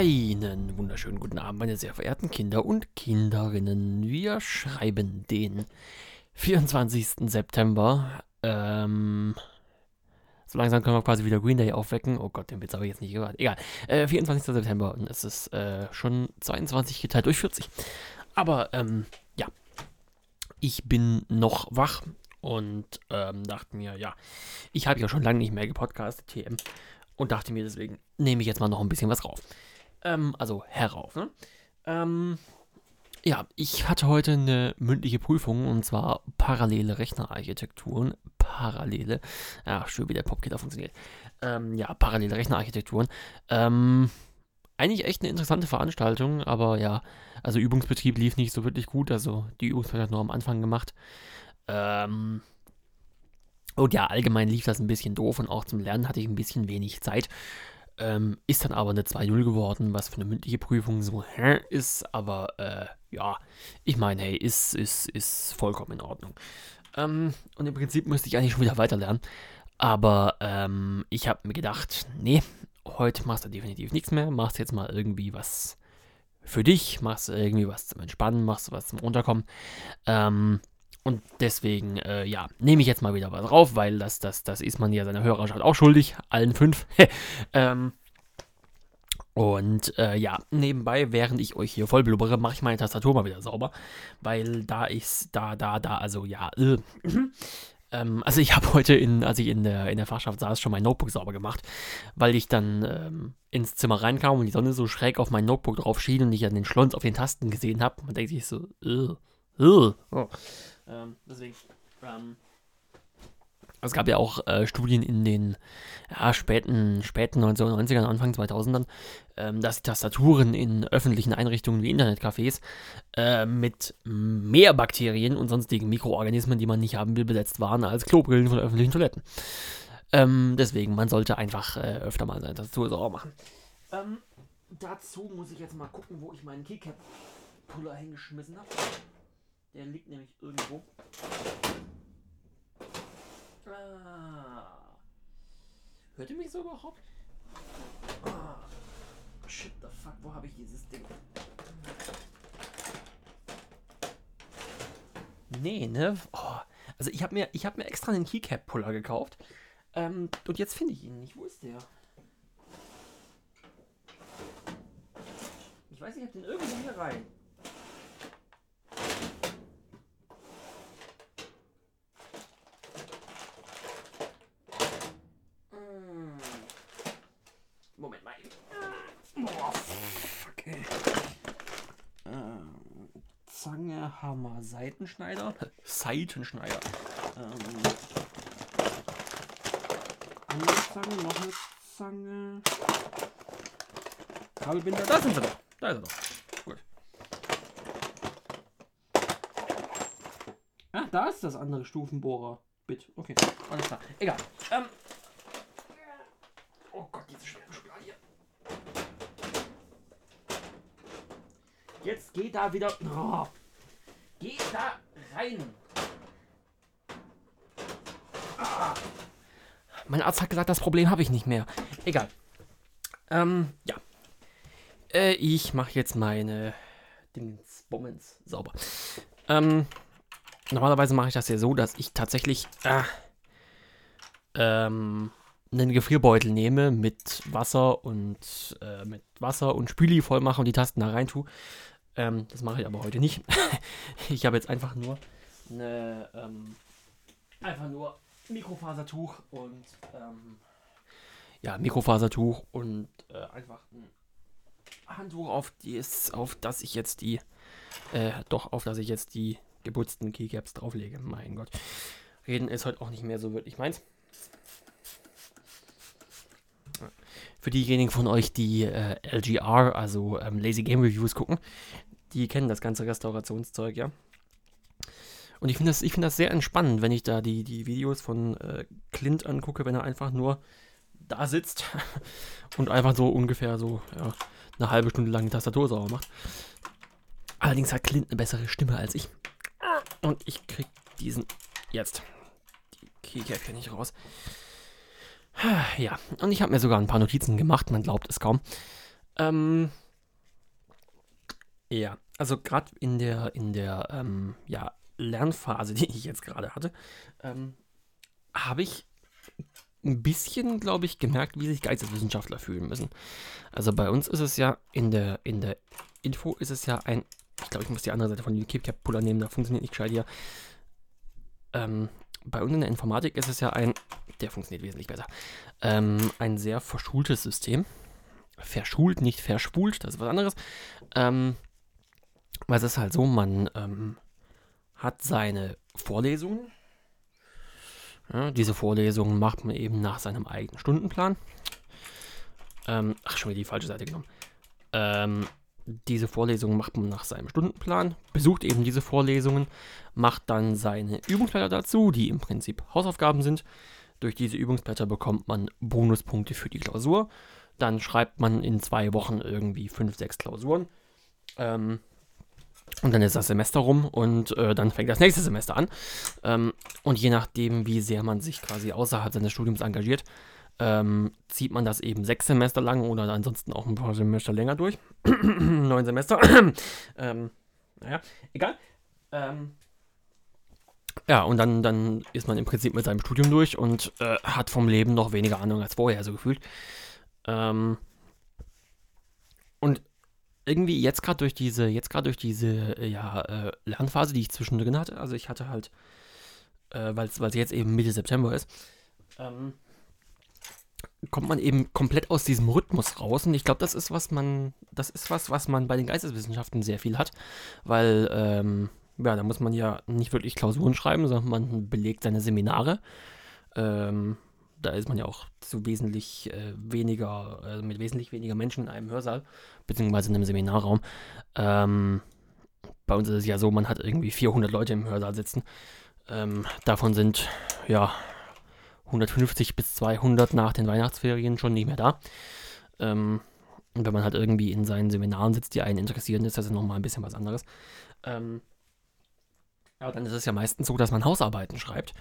Einen wunderschönen guten Abend, meine sehr verehrten Kinder und Kinderinnen. Wir schreiben den 24. September. Ähm, so langsam können wir quasi wieder Green Day aufwecken. Oh Gott, den Witz habe ich jetzt nicht gehört. Egal. Äh, 24. September und es ist äh, schon 22 geteilt durch 40. Aber, ähm, ja. Ich bin noch wach und ähm, dachte mir, ja, ich habe ja schon lange nicht mehr gepodcastet, TM. Und dachte mir deswegen, nehme ich jetzt mal noch ein bisschen was rauf. Ähm, also herauf, ne? Ähm, ja, ich hatte heute eine mündliche Prüfung und zwar parallele Rechnerarchitekturen. Parallele. Ja, schön, wie der Popkit funktioniert. Ähm, ja, parallele Rechnerarchitekturen. Ähm, eigentlich echt eine interessante Veranstaltung, aber ja, also Übungsbetrieb lief nicht so wirklich gut. Also die Übungszeit hat nur am Anfang gemacht. Ähm, und ja, allgemein lief das ein bisschen doof und auch zum Lernen hatte ich ein bisschen wenig Zeit. Ähm, ist dann aber eine 2-0 geworden, was für eine mündliche Prüfung so hä, ist. Aber äh, ja, ich meine, hey, ist, ist, ist vollkommen in Ordnung. Ähm, und im Prinzip müsste ich eigentlich schon wieder weiterlernen. Aber ähm, ich habe mir gedacht, nee, heute machst du definitiv nichts mehr. Machst jetzt mal irgendwie was für dich, machst irgendwie was zum Entspannen, machst was zum Runterkommen. Ähm, und deswegen, äh, ja, nehme ich jetzt mal wieder was drauf, weil das, das, das ist man ja seiner Hörerschaft auch schuldig, allen fünf. ähm, und äh, ja, nebenbei, während ich euch hier voll blubbere, mache ich meine Tastatur mal wieder sauber, weil da ist, da, da, da, also ja, äh, ähm, also ich habe heute, in, als ich in der, in der Fachschaft saß, schon mein Notebook sauber gemacht, weil ich dann ähm, ins Zimmer reinkam und die Sonne so schräg auf mein Notebook drauf schien und ich dann den Schlons auf den Tasten gesehen habe. Man denkt sich so, äh, äh, oh. Ähm, deswegen. Ähm, es gab ja auch äh, Studien in den ja, späten, späten 1990ern, Anfang 2000ern, ähm, dass Tastaturen in öffentlichen Einrichtungen wie Internetcafés äh, mit mehr Bakterien und sonstigen Mikroorganismen, die man nicht haben will, besetzt waren als Klobrillen von öffentlichen Toiletten. Ähm, deswegen, man sollte einfach äh, öfter mal seine Tastatur sauber machen. Ähm, dazu muss ich jetzt mal gucken, wo ich meinen Keycap-Puller hingeschmissen habe. Der liegt nämlich irgendwo. Ah. Hört ihr mich so überhaupt? Ah. Shit the fuck, wo habe ich dieses Ding? Nee, ne? Oh. Also ich habe mir, hab mir extra einen Keycap-Puller gekauft. Ähm, und jetzt finde ich ihn nicht. Wo ist der? Ich weiß, ich habe den irgendwo hier rein. Hammer Seitenschneider. Seitenschneider. Ähm, andere Zange, noch eine Zange. Kabelbinder, da sind sie doch. Da ist er doch. Gut. Ah, da ist das andere Stufenbohrer. Bit. Okay, alles klar. Egal. Ähm. Oh Gott, diese schwere Schublade hier. Jetzt geht da wieder. Oh. Rein. Ah. Mein Arzt hat gesagt, das Problem habe ich nicht mehr. Egal. Ähm, ja. Äh, ich mache jetzt meine Dingsbummens sauber. Ähm, normalerweise mache ich das ja so, dass ich tatsächlich äh, ähm, einen Gefrierbeutel nehme mit Wasser und äh, mit Wasser und Spüli voll mache und die Tasten da rein tue. Ähm, das mache ich aber heute nicht. ich habe jetzt einfach nur eine, ähm, einfach nur Mikrofasertuch und ähm, ja, Mikrofasertuch und äh, einfach ein Handtuch, auf, die auf das ich jetzt die, äh, doch, auf das ich jetzt die geputzten Keycaps drauflege. Mein Gott. Reden ist heute auch nicht mehr so wirklich meins. Für diejenigen von euch, die äh, LGR, also ähm, Lazy Game Reviews gucken, die kennen das ganze Restaurationszeug, ja. Und ich finde das, find das sehr entspannend, wenn ich da die, die Videos von äh, Clint angucke, wenn er einfach nur da sitzt und einfach so ungefähr so ja, eine halbe Stunde lang die Tastatur sauber macht. Allerdings hat Clint eine bessere Stimme als ich. Und ich krieg diesen jetzt die Keycap nicht raus. Ja, und ich habe mir sogar ein paar Notizen gemacht, man glaubt es kaum. Ähm, ja, also gerade in der, in der ähm, ja, Lernphase, die ich jetzt gerade hatte, ähm, habe ich ein bisschen, glaube ich, gemerkt, wie sich Geisteswissenschaftler fühlen müssen. Also bei uns ist es ja in der, in der Info ist es ja ein, ich glaube, ich muss die andere Seite von dem Keepcap-Puller nehmen, da funktioniert nicht gescheit hier. Ähm, bei uns in der Informatik ist es ja ein, der funktioniert wesentlich besser, ähm, ein sehr verschultes System. Verschult, nicht verschwult, das ist was anderes. Ähm, weil es ist halt so, man ähm, hat seine Vorlesungen. Ja, diese Vorlesungen macht man eben nach seinem eigenen Stundenplan. Ähm, ach, schon wieder die falsche Seite genommen. Ähm, diese Vorlesungen macht man nach seinem Stundenplan, besucht eben diese Vorlesungen, macht dann seine Übungsblätter dazu, die im Prinzip Hausaufgaben sind. Durch diese Übungsblätter bekommt man Bonuspunkte für die Klausur. Dann schreibt man in zwei Wochen irgendwie fünf, sechs Klausuren. Ähm, und dann ist das Semester rum und äh, dann fängt das nächste Semester an. Ähm, und je nachdem, wie sehr man sich quasi außerhalb seines Studiums engagiert, ähm, zieht man das eben sechs Semester lang oder ansonsten auch ein paar Semester länger durch. Neun Semester. ähm, naja, egal. Ähm, ja, und dann, dann ist man im Prinzip mit seinem Studium durch und äh, hat vom Leben noch weniger Ahnung als vorher, so gefühlt. Ähm, und irgendwie jetzt gerade durch diese, jetzt gerade durch diese, äh, ja, äh, Lernphase, die ich zwischendrin hatte, also ich hatte halt, äh, weil es jetzt eben Mitte September ist, ähm, kommt man eben komplett aus diesem Rhythmus raus. Und ich glaube, das ist was man, das ist was, was man bei den Geisteswissenschaften sehr viel hat, weil, ähm, ja, da muss man ja nicht wirklich Klausuren schreiben, sondern man belegt seine Seminare. Ähm, da ist man ja auch zu wesentlich äh, weniger, äh, mit wesentlich weniger Menschen in einem Hörsaal, beziehungsweise in einem Seminarraum. Ähm, bei uns ist es ja so, man hat irgendwie 400 Leute im Hörsaal sitzen. Ähm, davon sind, ja, 150 bis 200 nach den Weihnachtsferien schon nicht mehr da. Ähm, und wenn man halt irgendwie in seinen Seminaren sitzt, die einen interessieren, ist das nochmal ein bisschen was anderes. Ähm, ja, dann ist es ja meistens so, dass man Hausarbeiten schreibt.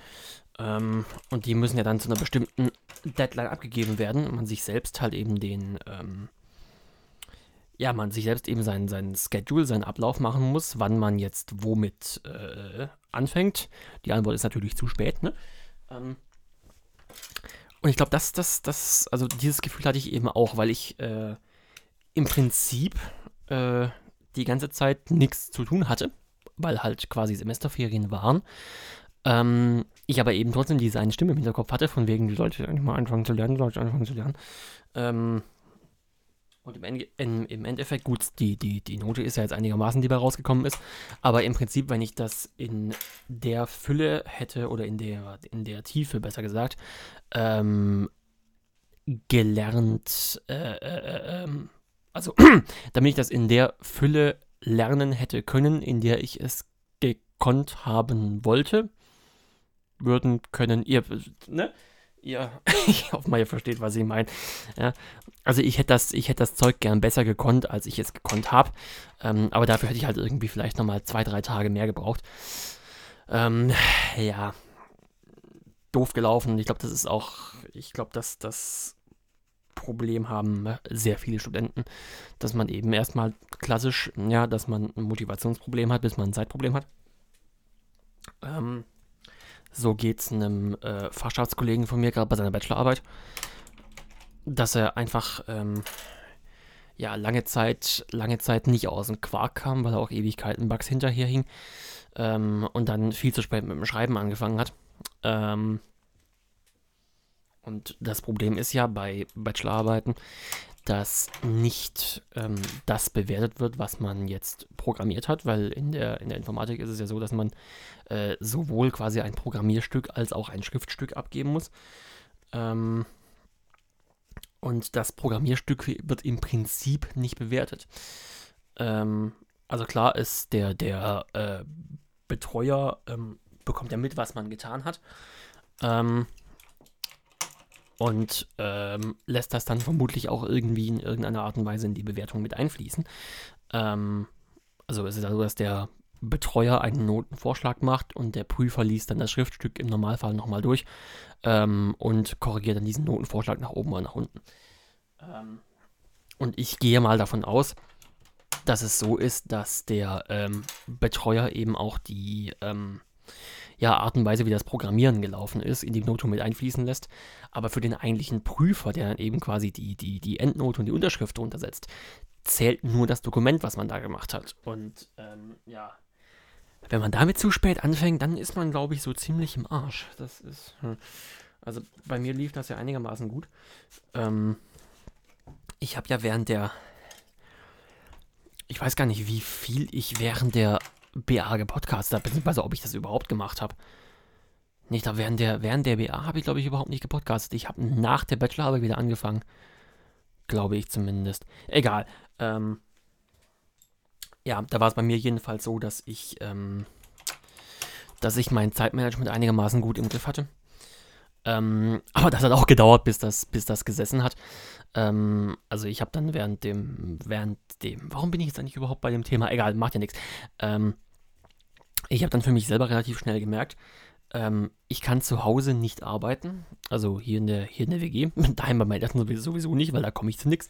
Ähm, und die müssen ja dann zu einer bestimmten Deadline abgegeben werden und man sich selbst halt eben den, ähm, ja, man sich selbst eben seinen, seinen Schedule, seinen Ablauf machen muss, wann man jetzt womit äh, anfängt. Die Antwort ist natürlich zu spät, ne? Ähm, und ich glaube, das, das, das, also dieses Gefühl hatte ich eben auch, weil ich äh, im Prinzip äh, die ganze Zeit nichts zu tun hatte weil halt quasi Semesterferien waren. Ähm, ich aber eben trotzdem diese eine Stimme im Hinterkopf hatte, von wegen, die Leute eigentlich mal anfangen zu lernen, die Leute anfangen zu lernen. Ähm, und im, Ende, in, im, Endeffekt, gut, die, die, die Note ist ja jetzt einigermaßen, die bei rausgekommen ist. Aber im Prinzip, wenn ich das in der Fülle hätte oder in der, in der Tiefe, besser gesagt, ähm, gelernt, äh, äh, äh ähm, also damit ich das in der Fülle lernen hätte können, in der ich es gekonnt haben wollte, würden können, ihr, ne? Ihr, ich hoffe mal, ihr versteht, was ich meine. Ja, also ich hätte das, ich hätte das Zeug gern besser gekonnt, als ich es gekonnt habe. Ähm, aber dafür hätte ich halt irgendwie vielleicht nochmal zwei, drei Tage mehr gebraucht. Ähm, ja, doof gelaufen. Ich glaube, das ist auch, ich glaube, dass das Problem haben ne, sehr viele Studenten, dass man eben erstmal klassisch, ja, dass man ein Motivationsproblem hat, bis man ein Zeitproblem hat. Ähm, so geht es einem äh, Fachschaftskollegen von mir gerade bei seiner Bachelorarbeit, dass er einfach ähm, ja lange Zeit, lange Zeit nicht aus dem Quark kam, weil er auch Ewigkeiten Bugs hinterher hing ähm, und dann viel zu spät mit dem Schreiben angefangen hat. Ähm, und das Problem ist ja bei Bachelorarbeiten, dass nicht ähm, das bewertet wird, was man jetzt programmiert hat, weil in der, in der Informatik ist es ja so, dass man äh, sowohl quasi ein Programmierstück als auch ein Schriftstück abgeben muss. Ähm, und das Programmierstück wird im Prinzip nicht bewertet. Ähm, also klar ist der, der äh, Betreuer ähm, bekommt ja mit, was man getan hat. Und ähm, lässt das dann vermutlich auch irgendwie in irgendeiner Art und Weise in die Bewertung mit einfließen. Ähm, also es ist also, dass der Betreuer einen Notenvorschlag macht und der Prüfer liest dann das Schriftstück im Normalfall nochmal durch ähm, und korrigiert dann diesen Notenvorschlag nach oben oder nach unten. Ähm, und ich gehe mal davon aus, dass es so ist, dass der ähm, Betreuer eben auch die ähm, ja, Art und Weise, wie das Programmieren gelaufen ist, in die Note mit einfließen lässt. Aber für den eigentlichen Prüfer, der dann eben quasi die, die, die Endnote und die Unterschrift drunter setzt, zählt nur das Dokument, was man da gemacht hat. Und ähm, ja, wenn man damit zu spät anfängt, dann ist man, glaube ich, so ziemlich im Arsch. Das ist. Hm. Also bei mir lief das ja einigermaßen gut. Ähm, ich habe ja während der. Ich weiß gar nicht, wie viel ich während der BA gepodcastet habe, beziehungsweise ob ich das überhaupt gemacht habe. Nicht, aber während der, während der BA habe ich, glaube ich, überhaupt nicht gepodcastet. Ich habe nach der Bachelorarbeit wieder angefangen. Glaube ich zumindest. Egal. Ähm, ja, da war es bei mir jedenfalls so, dass ich, ähm, dass ich mein Zeitmanagement einigermaßen gut im Griff hatte. Ähm, aber das hat auch gedauert, bis das, bis das gesessen hat. Ähm, also ich habe dann während dem, während dem, warum bin ich jetzt eigentlich überhaupt bei dem Thema? Egal, macht ja nichts. Ähm, ich habe dann für mich selber relativ schnell gemerkt, ähm, ich kann zu Hause nicht arbeiten. Also hier in der, hier in der WG. Daheim bei meinen Eltern sowieso nicht, weil da komme ich zu nichts.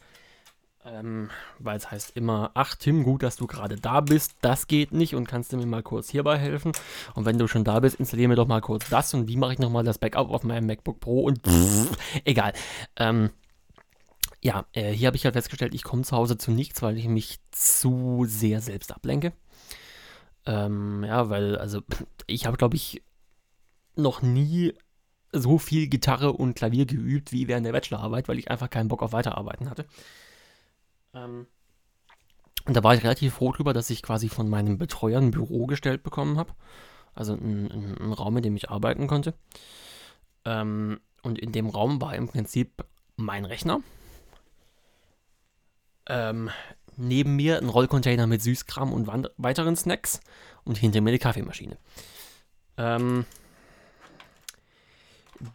Ähm, weil es heißt immer, ach Tim, gut, dass du gerade da bist, das geht nicht und kannst du mir mal kurz hierbei helfen. Und wenn du schon da bist, installiere mir doch mal kurz das und wie mache ich nochmal das Backup auf meinem MacBook Pro und pff, egal. Ähm, ja, äh, hier habe ich halt festgestellt, ich komme zu Hause zu nichts, weil ich mich zu sehr selbst ablenke. Ähm, ja, weil, also, ich habe, glaube ich, noch nie so viel Gitarre und Klavier geübt wie während der Bachelorarbeit, weil ich einfach keinen Bock auf Weiterarbeiten hatte. Ähm, und da war ich relativ froh drüber, dass ich quasi von meinem Betreuer ein Büro gestellt bekommen habe. Also ein, ein, ein, Raum, in dem ich arbeiten konnte. Ähm, und in dem Raum war im Prinzip mein Rechner. Ähm, neben mir ein Rollcontainer mit Süßkram und weiteren Snacks und hinter mir die Kaffeemaschine. Ähm,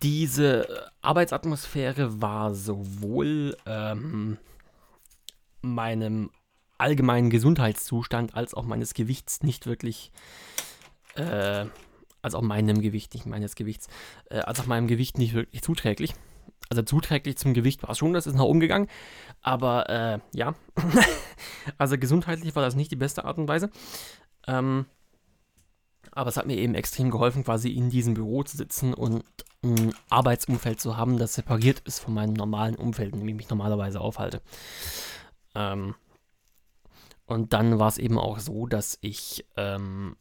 diese Arbeitsatmosphäre war sowohl ähm, meinem allgemeinen Gesundheitszustand als auch meines Gewichts nicht wirklich, äh, als auch meinem Gewicht, nicht meines Gewichts, äh, als auch meinem Gewicht nicht wirklich zuträglich. Also zuträglich zum Gewicht war es schon, das ist nach oben gegangen. Aber äh, ja, also gesundheitlich war das nicht die beste Art und Weise. Ähm, aber es hat mir eben extrem geholfen, quasi in diesem Büro zu sitzen und ein Arbeitsumfeld zu haben, das separiert ist von meinem normalen Umfeld, in dem ich mich normalerweise aufhalte. Ähm, und dann war es eben auch so, dass ich, ähm,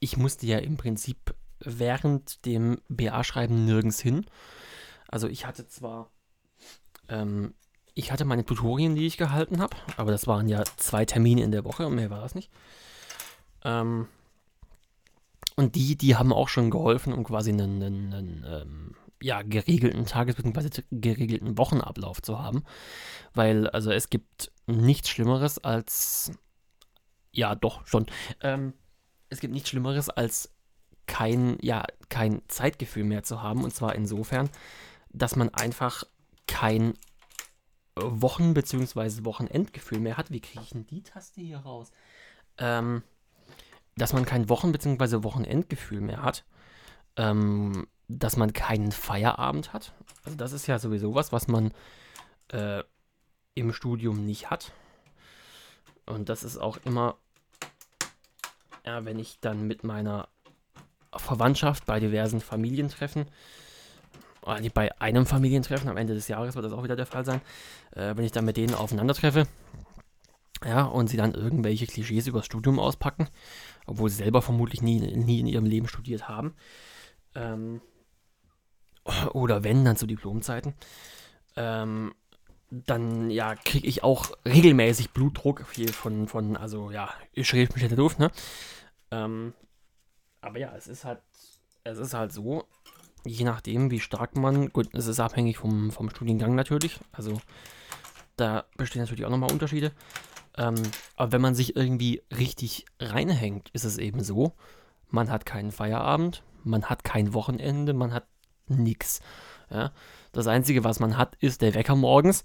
ich musste ja im Prinzip während dem BA-Schreiben nirgends hin. Also ich hatte zwar, ähm, ich hatte meine Tutorien, die ich gehalten habe, aber das waren ja zwei Termine in der Woche und mehr war das nicht. Ähm, und die, die haben auch schon geholfen, um quasi einen, einen, einen ähm, ja, geregelten Tages- bzw. geregelten Wochenablauf zu haben. Weil, also es gibt nichts Schlimmeres als. Ja, doch, schon. Ähm, es gibt nichts Schlimmeres als kein, ja, kein Zeitgefühl mehr zu haben. Und zwar insofern, dass man einfach kein Wochen- bzw. Wochenendgefühl mehr hat. Wie kriege ich denn die Taste hier raus? Ähm, dass man kein Wochen- bzw. Wochenendgefühl mehr hat. Ähm, dass man keinen Feierabend hat. Also das ist ja sowieso was, was man äh, im Studium nicht hat. Und das ist auch immer, ja, wenn ich dann mit meiner Verwandtschaft bei diversen Familientreffen, oder nicht bei einem Familientreffen, am Ende des Jahres wird das auch wieder der Fall sein, äh, wenn ich dann mit denen aufeinandertreffe, ja, und sie dann irgendwelche Klischees übers Studium auspacken, obwohl sie selber vermutlich nie, nie in ihrem Leben studiert haben. Ähm, oder wenn, dann zu Diplomzeiten. Ähm, dann ja, kriege ich auch regelmäßig Blutdruck viel von, von also ja, ich schrieb mich hätte doof, ne? Ähm, aber ja, es ist halt, es ist halt so, je nachdem, wie stark man, gut, es ist abhängig vom, vom Studiengang natürlich, also da bestehen natürlich auch nochmal Unterschiede. Ähm, aber wenn man sich irgendwie richtig reinhängt, ist es eben so, man hat keinen Feierabend, man hat kein Wochenende, man hat nichts. Ja? Das Einzige, was man hat, ist der Wecker morgens,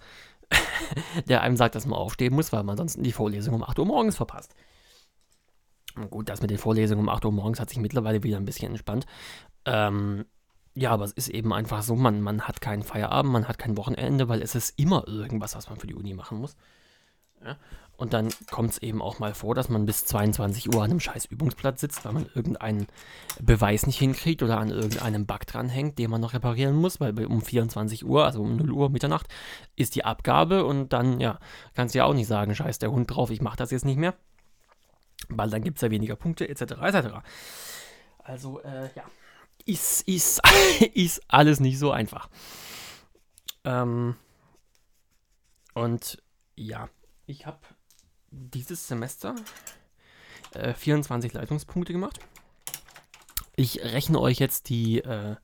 der einem sagt, dass man aufstehen muss, weil man sonst die Vorlesung um 8 Uhr morgens verpasst. Und gut, das mit den Vorlesungen um 8 Uhr morgens hat sich mittlerweile wieder ein bisschen entspannt. Ähm, ja, aber es ist eben einfach so, man, man hat keinen Feierabend, man hat kein Wochenende, weil es ist immer irgendwas, was man für die Uni machen muss. Und dann kommt es eben auch mal vor, dass man bis 22 Uhr an einem scheiß Übungsplatz sitzt, weil man irgendeinen Beweis nicht hinkriegt oder an irgendeinem Bug dranhängt, den man noch reparieren muss, weil um 24 Uhr, also um 0 Uhr Mitternacht, ist die Abgabe und dann, ja, kannst du ja auch nicht sagen, scheiß der Hund drauf, ich mach das jetzt nicht mehr. Weil dann gibt es ja weniger Punkte, etc. etc. Also, äh, ja ist, ist, ist alles nicht so einfach. Ähm, und ja, ich habe dieses Semester äh, 24 Leistungspunkte gemacht. Ich rechne euch jetzt die äh,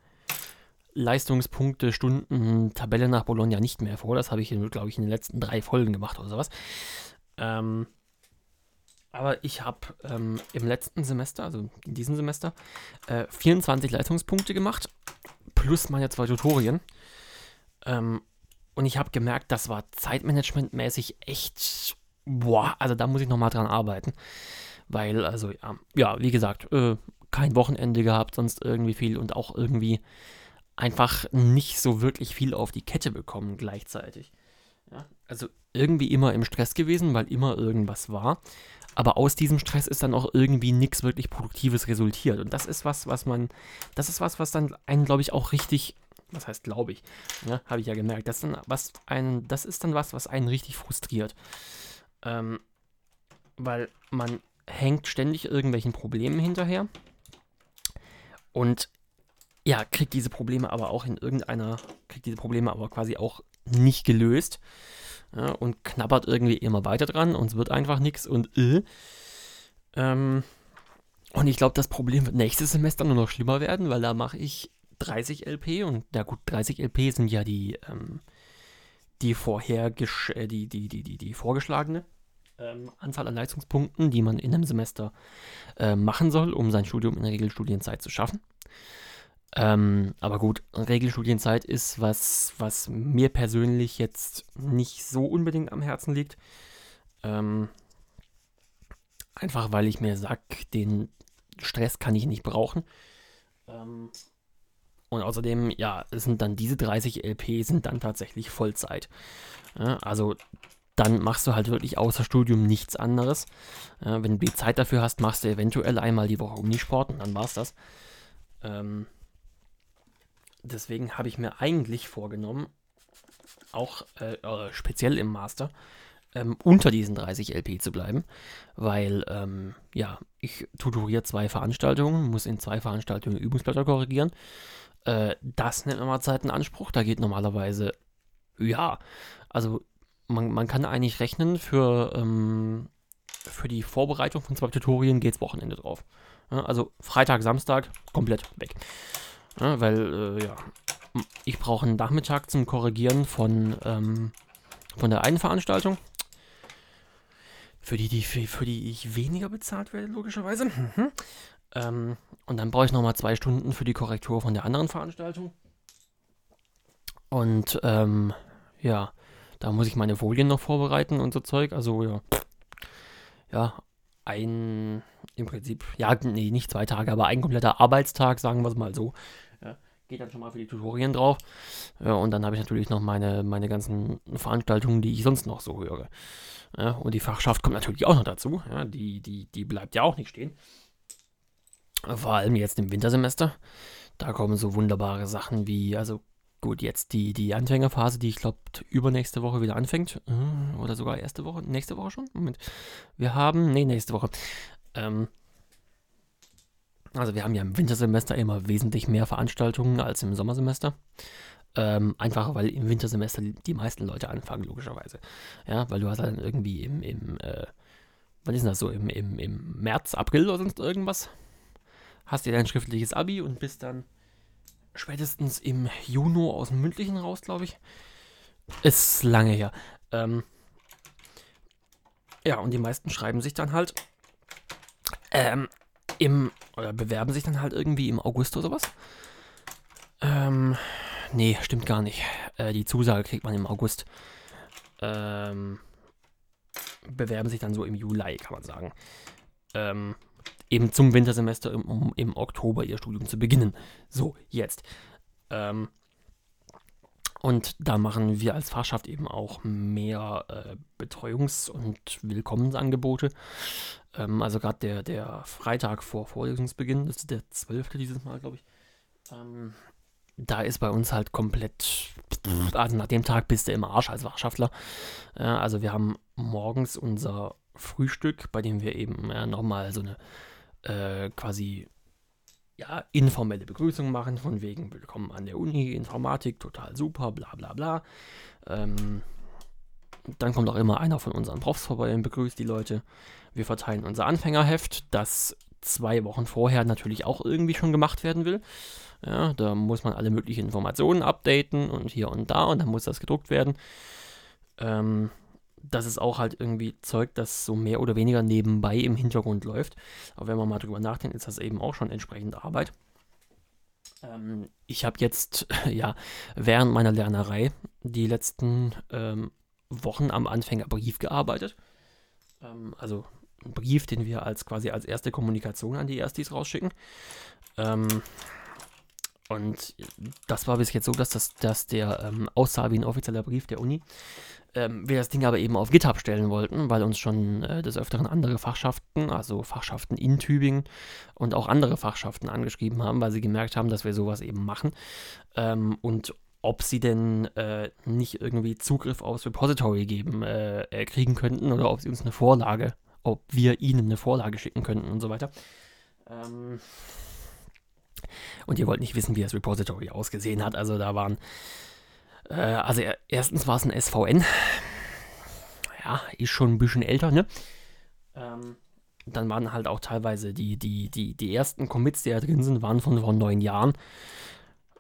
Leistungspunkte, Stunden, Tabelle nach Bologna nicht mehr vor. Das habe ich, glaube ich, in den letzten drei Folgen gemacht oder sowas. Ähm, aber ich habe ähm, im letzten Semester, also in diesem Semester, äh, 24 Leistungspunkte gemacht, plus meine zwei Tutorien. Ähm, und ich habe gemerkt, das war zeitmanagementmäßig echt, boah, also da muss ich nochmal dran arbeiten. Weil, also ja, ja wie gesagt, äh, kein Wochenende gehabt, sonst irgendwie viel und auch irgendwie einfach nicht so wirklich viel auf die Kette bekommen gleichzeitig. Ja, also irgendwie immer im Stress gewesen, weil immer irgendwas war. Aber aus diesem Stress ist dann auch irgendwie nichts wirklich Produktives resultiert. Und das ist was, was man, das ist was, was dann einen, glaube ich, auch richtig, was heißt glaube ich, ja, habe ich ja gemerkt, das, dann was einen, das ist dann was, was einen richtig frustriert. Ähm, weil man hängt ständig irgendwelchen Problemen hinterher und ja, kriegt diese Probleme aber auch in irgendeiner, kriegt diese Probleme aber quasi auch nicht gelöst ja, und knabbert irgendwie immer weiter dran und es wird einfach nichts und äh. Ähm, und ich glaube, das Problem wird nächstes Semester nur noch schlimmer werden, weil da mache ich 30 LP und ja gut, 30 LP sind ja die, ähm, die vorher äh, die, die, die, die, die vorgeschlagene ähm, Anzahl an Leistungspunkten, die man in einem Semester äh, machen soll, um sein Studium in Regelstudienzeit zu schaffen. Ähm, aber gut, Regelstudienzeit ist was, was mir persönlich jetzt nicht so unbedingt am Herzen liegt. Ähm, einfach weil ich mir sage, den Stress kann ich nicht brauchen. Ähm, und außerdem, ja, sind dann diese 30 LP sind dann tatsächlich Vollzeit. Ja, also dann machst du halt wirklich außer Studium nichts anderes. Ja, wenn du die Zeit dafür hast, machst du eventuell einmal die Woche Unisport und dann war's das. Ähm, deswegen habe ich mir eigentlich vorgenommen, auch äh, äh, speziell im Master, ähm, unter diesen 30 LP zu bleiben, weil, ähm, ja, ich tutoriere zwei Veranstaltungen, muss in zwei Veranstaltungen Übungsblätter korrigieren. Äh, das nimmt nochmal Zeit in Anspruch. Da geht normalerweise, ja, also man, man kann eigentlich rechnen, für, ähm, für die Vorbereitung von zwei Tutorien geht es Wochenende drauf. Ja, also Freitag, Samstag komplett weg. Ja, weil, äh, ja, ich brauche einen Nachmittag zum Korrigieren von, ähm, von der einen Veranstaltung. Für die, die, für, für die ich weniger bezahlt werde, logischerweise. Mhm. Ähm, und dann brauche ich nochmal zwei Stunden für die Korrektur von der anderen Veranstaltung. Und ähm, ja, da muss ich meine Folien noch vorbereiten und so Zeug. Also ja, ja, ein, im Prinzip, ja, nee, nicht zwei Tage, aber ein kompletter Arbeitstag, sagen wir es mal so, geht dann schon mal für die Tutorien drauf. Ja, und dann habe ich natürlich noch meine, meine ganzen Veranstaltungen, die ich sonst noch so höre. Ja, und die Fachschaft kommt natürlich auch noch dazu. Ja, die, die, die bleibt ja auch nicht stehen. Vor allem jetzt im Wintersemester. Da kommen so wunderbare Sachen wie, also gut, jetzt die, die Anfängerphase, die ich glaube übernächste Woche wieder anfängt. Äh, oder sogar erste Woche, nächste Woche schon? Moment. Wir haben, nee, nächste Woche. Ähm, also wir haben ja im Wintersemester immer wesentlich mehr Veranstaltungen als im Sommersemester. Ähm, einfach weil im Wintersemester die meisten Leute anfangen, logischerweise. Ja, weil du hast dann irgendwie im, im äh, wann ist das so, im, im, im März, April oder sonst irgendwas, hast du dein schriftliches Abi und bist dann spätestens im Juni aus dem mündlichen raus, glaube ich. Ist lange her. Ähm, ja, und die meisten schreiben sich dann halt ähm, im, oder bewerben sich dann halt irgendwie im August oder sowas. Ähm, nee, stimmt gar nicht. Äh, die Zusage kriegt man im August. Ähm, bewerben sich dann so im Juli, kann man sagen. Ähm, eben zum Wintersemester um, im Oktober ihr Studium zu beginnen. So, jetzt. Ähm, und da machen wir als Fachschaft eben auch mehr äh, Betreuungs- und Willkommensangebote. Ähm, also gerade der, der Freitag vor Vorlesungsbeginn, das ist der 12. dieses Mal, glaube ich. Ähm, da ist bei uns halt komplett, also nach dem Tag bist du im Arsch als Fachschaftler. Äh, also wir haben morgens unser Frühstück, bei dem wir eben nochmal so eine äh, quasi ja, informelle Begrüßung machen, von wegen Willkommen an der Uni, Informatik, total super, bla bla bla. Ähm, dann kommt auch immer einer von unseren Profs vorbei und begrüßt die Leute. Wir verteilen unser Anfängerheft, das zwei Wochen vorher natürlich auch irgendwie schon gemacht werden will. Ja, da muss man alle möglichen Informationen updaten und hier und da und dann muss das gedruckt werden. Ähm, das ist auch halt irgendwie Zeug, das so mehr oder weniger nebenbei im Hintergrund läuft. Aber wenn man mal drüber nachdenkt, ist das eben auch schon entsprechend Arbeit. Ähm, ich habe jetzt, ja, während meiner Lernerei die letzten ähm, Wochen am Anfängerbrief gearbeitet. Ähm, also ein Brief, den wir als quasi als erste Kommunikation an die Erstis rausschicken. Ähm, und das war bis jetzt so, dass, das, dass der ähm, aussah wie ein offizieller Brief der Uni ähm, wir das Ding aber eben auf GitHub stellen wollten, weil uns schon äh, des Öfteren andere Fachschaften, also Fachschaften in Tübingen und auch andere Fachschaften angeschrieben haben, weil sie gemerkt haben, dass wir sowas eben machen. Ähm, und ob sie denn äh, nicht irgendwie Zugriff aufs Repository geben, äh, äh, kriegen könnten oder ob sie uns eine Vorlage, ob wir ihnen eine Vorlage schicken könnten und so weiter. Ähm und ihr wollt nicht wissen, wie das Repository ausgesehen hat. Also da waren äh, also erstens war es ein SVN. Ja, ist schon ein bisschen älter, ne? Ähm, dann waren halt auch teilweise die, die, die, die ersten Commits, die da drin sind, waren von vor neun Jahren.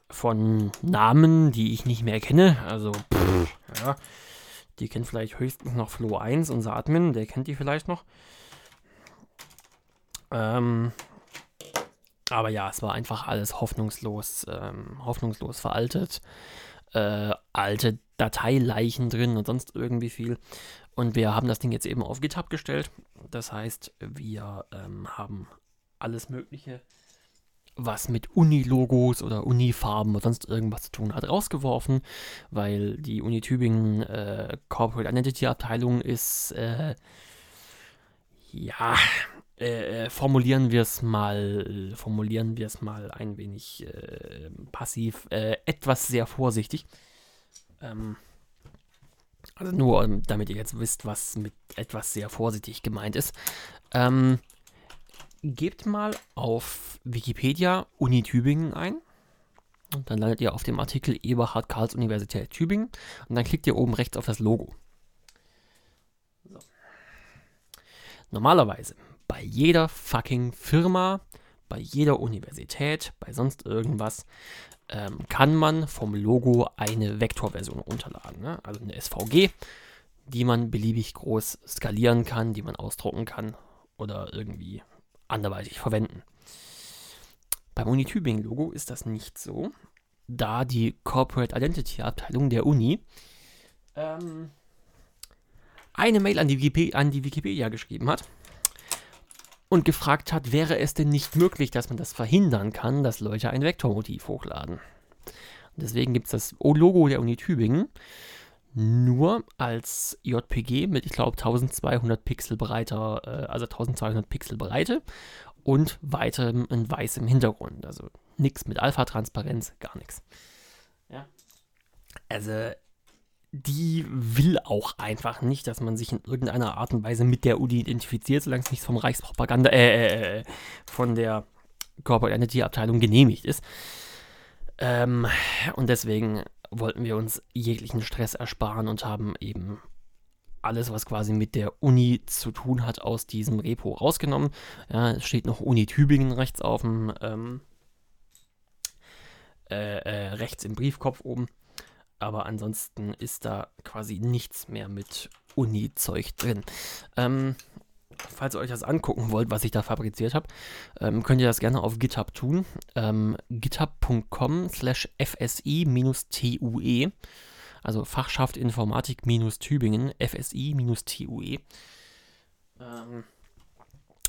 Von Namen, die ich nicht mehr kenne. Also, pff, ja. Die kennt vielleicht höchstens noch Flo 1, unser Admin, der kennt die vielleicht noch. Ähm, aber ja, es war einfach alles hoffnungslos, ähm, hoffnungslos veraltet äh, alte Dateileichen drin und sonst irgendwie viel. Und wir haben das Ding jetzt eben auf GitHub gestellt. Das heißt, wir ähm, haben alles Mögliche, was mit Uni-Logos oder Uni-Farben oder sonst irgendwas zu tun hat, rausgeworfen, weil die Uni Tübingen äh, Corporate Identity Abteilung ist, äh, ja, äh, äh, formulieren wir es mal, formulieren wir es mal ein wenig äh, passiv, äh, etwas sehr vorsichtig. Ähm, also nur, ähm, damit ihr jetzt wisst, was mit etwas sehr vorsichtig gemeint ist. Ähm, gebt mal auf Wikipedia Uni Tübingen ein. Und dann landet ihr auf dem Artikel Eberhard Karls Universität Tübingen. Und dann klickt ihr oben rechts auf das Logo. So. Normalerweise bei jeder fucking Firma, bei jeder Universität, bei sonst irgendwas, ähm, kann man vom Logo eine Vektorversion runterladen. Ne? Also eine SVG, die man beliebig groß skalieren kann, die man ausdrucken kann oder irgendwie anderweitig verwenden. Beim Uni Tübingen Logo ist das nicht so, da die Corporate Identity Abteilung der Uni ähm, eine Mail an die, an die Wikipedia geschrieben hat und gefragt hat, wäre es denn nicht möglich, dass man das verhindern kann, dass Leute ein Vektormotiv hochladen. Und deswegen gibt es das Logo der Uni Tübingen nur als JPG mit, ich glaube, 1200 Pixel breiter, äh, also 1200 Pixel Breite und weitem in weißem Hintergrund. Also nichts mit Alpha-Transparenz, gar nichts. Ja. Also die will auch einfach nicht, dass man sich in irgendeiner Art und Weise mit der Uni identifiziert, solange es nicht vom Reichspropaganda, äh, äh, äh, von der Corporate Entity Abteilung genehmigt ist. Ähm, und deswegen wollten wir uns jeglichen Stress ersparen und haben eben alles, was quasi mit der Uni zu tun hat, aus diesem Repo rausgenommen. Ja, es steht noch Uni Tübingen rechts auf dem, ähm, äh, äh, rechts im Briefkopf oben. Aber ansonsten ist da quasi nichts mehr mit Uni-Zeug drin. Ähm, falls ihr euch das angucken wollt, was ich da fabriziert habe, ähm, könnt ihr das gerne auf GitHub tun. Ähm, github.com slash fsi-tue, also Fachschaft Informatik-Tübingen, fsi-tue. Ähm,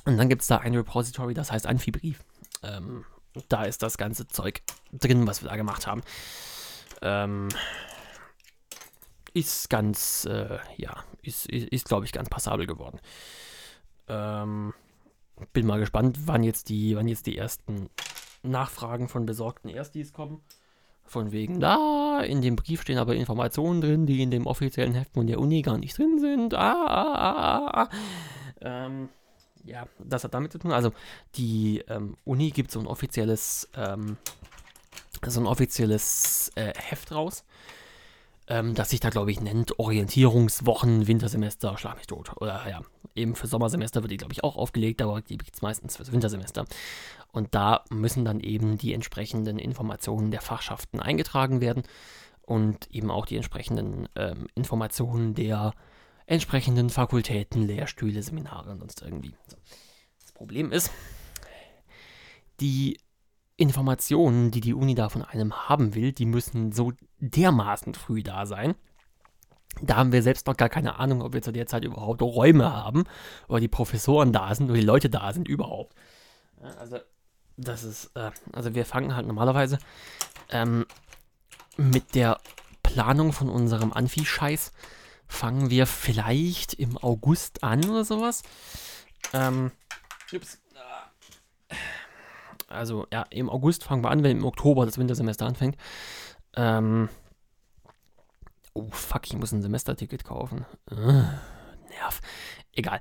und dann gibt es da ein Repository, das heißt Anfibrief. Ähm, da ist das ganze Zeug drin, was wir da gemacht haben. Ähm, ist ganz, äh, ja, ist, ist, ist glaube ich, ganz passabel geworden. Ähm, bin mal gespannt, wann jetzt die, wann jetzt die ersten Nachfragen von besorgten Erstis kommen. Von wegen, da, in dem Brief stehen aber Informationen drin, die in dem offiziellen Heft von der Uni gar nicht drin sind. Ah, ah, ah, ah. ah. Ähm, ja, das hat damit zu tun. Also, die ähm, Uni gibt so ein offizielles, ähm, so ein offizielles äh, Heft raus ähm, das sich da, glaube ich, nennt Orientierungswochen, Wintersemester, schlag mich tot. Oder ja, eben für Sommersemester wird die, glaube ich, auch aufgelegt, aber die gibt es meistens fürs Wintersemester. Und da müssen dann eben die entsprechenden Informationen der Fachschaften eingetragen werden und eben auch die entsprechenden ähm, Informationen der entsprechenden Fakultäten, Lehrstühle, Seminare und sonst irgendwie. Das Problem ist, die Informationen, die die Uni da von einem haben will, die müssen so dermaßen früh da sein. Da haben wir selbst noch gar keine Ahnung, ob wir zu der Zeit überhaupt Räume haben oder die Professoren da sind oder die Leute da sind überhaupt. Also, das ist, äh, also wir fangen halt normalerweise ähm, mit der Planung von unserem Anfi-Scheiß fangen wir vielleicht im August an oder sowas. Ähm, ups. Also ja, im August fangen wir an, wenn im Oktober das Wintersemester anfängt. Ähm, oh fuck, ich muss ein Semesterticket kaufen. Uh, nerv. Egal.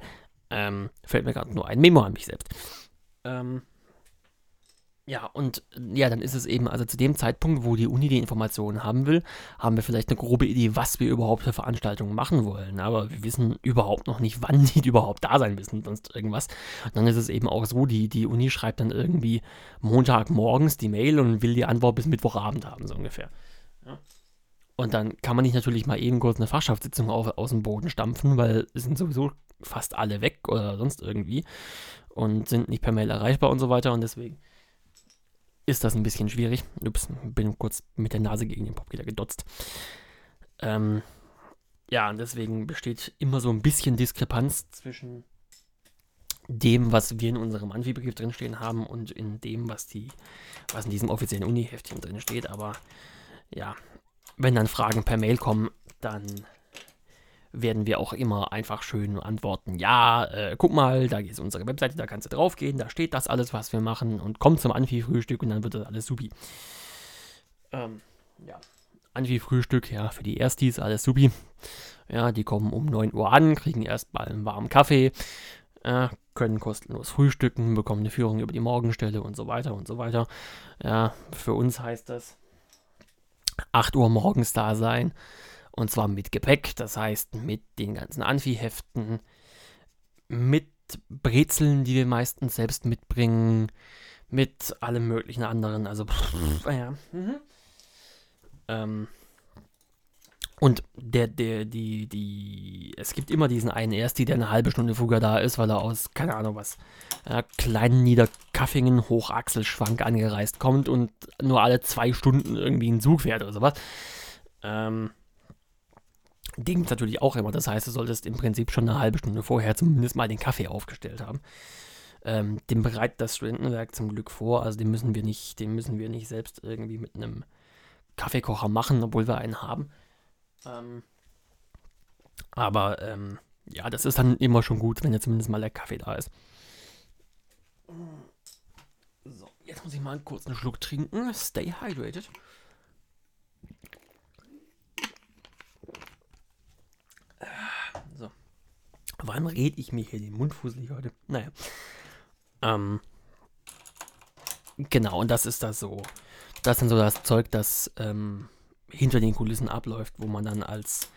Ähm, fällt mir gerade nur ein Memo an mich selbst. Ähm, ja, und ja, dann ist es eben, also zu dem Zeitpunkt, wo die Uni die Informationen haben will, haben wir vielleicht eine grobe Idee, was wir überhaupt für Veranstaltungen machen wollen. Aber wir wissen überhaupt noch nicht, wann die überhaupt da sein müssen, sonst irgendwas. Und dann ist es eben auch so, die, die Uni schreibt dann irgendwie Montagmorgens die Mail und will die Antwort bis Mittwochabend haben, so ungefähr. Ja. Und dann kann man nicht natürlich mal eben kurz eine Fachschaftssitzung auf, aus dem Boden stampfen, weil es sind sowieso fast alle weg oder sonst irgendwie und sind nicht per Mail erreichbar und so weiter und deswegen ist das ein bisschen schwierig. Ups, bin kurz mit der Nase gegen den Popkiller gedotzt. Ähm, ja, und deswegen besteht immer so ein bisschen Diskrepanz zwischen dem, was wir in unserem Anfi-Begriff drinstehen haben und in dem, was die, was in diesem offiziellen Uni-Heftchen drin steht. Aber ja, wenn dann Fragen per Mail kommen, dann werden wir auch immer einfach schön antworten, ja, äh, guck mal, da ist unsere Webseite, da kannst du drauf gehen, da steht das alles, was wir machen und komm zum Anfi-Frühstück und dann wird das alles supi. Ähm, ja. Anfi-Frühstück, ja, für die Erstis alles supi. Ja, die kommen um 9 Uhr an, kriegen erstmal einen warmen Kaffee, äh, können kostenlos frühstücken, bekommen eine Führung über die Morgenstelle und so weiter und so weiter. Ja, für uns heißt das 8 Uhr morgens da sein. Und zwar mit Gepäck, das heißt mit den ganzen Anfi-Heften, mit Brezeln, die wir meistens selbst mitbringen, mit allem möglichen anderen. Also, pff, ja. Mhm. Ähm, und der, der, die, die, es gibt immer diesen einen Ersti, der eine halbe Stunde früher da ist, weil er aus, keine Ahnung was, äh, kleinen Niederkaffingen, Hochachselschwank angereist kommt und nur alle zwei Stunden irgendwie einen Zug fährt oder sowas. Ähm, es natürlich auch immer. Das heißt, du solltest im Prinzip schon eine halbe Stunde vorher zumindest mal den Kaffee aufgestellt haben. Ähm, den bereitet das Studentenwerk zum Glück vor. Also den müssen wir nicht, den müssen wir nicht selbst irgendwie mit einem Kaffeekocher machen, obwohl wir einen haben. Ähm, aber ähm, ja, das ist dann immer schon gut, wenn ja zumindest mal der Kaffee da ist. So, jetzt muss ich mal einen kurzen Schluck trinken. Stay hydrated. Wann rede ich mir hier den Mund fusselig heute? Naja. Ähm, genau, und das ist das so. Das ist dann so das Zeug, das ähm, hinter den Kulissen abläuft, wo man dann als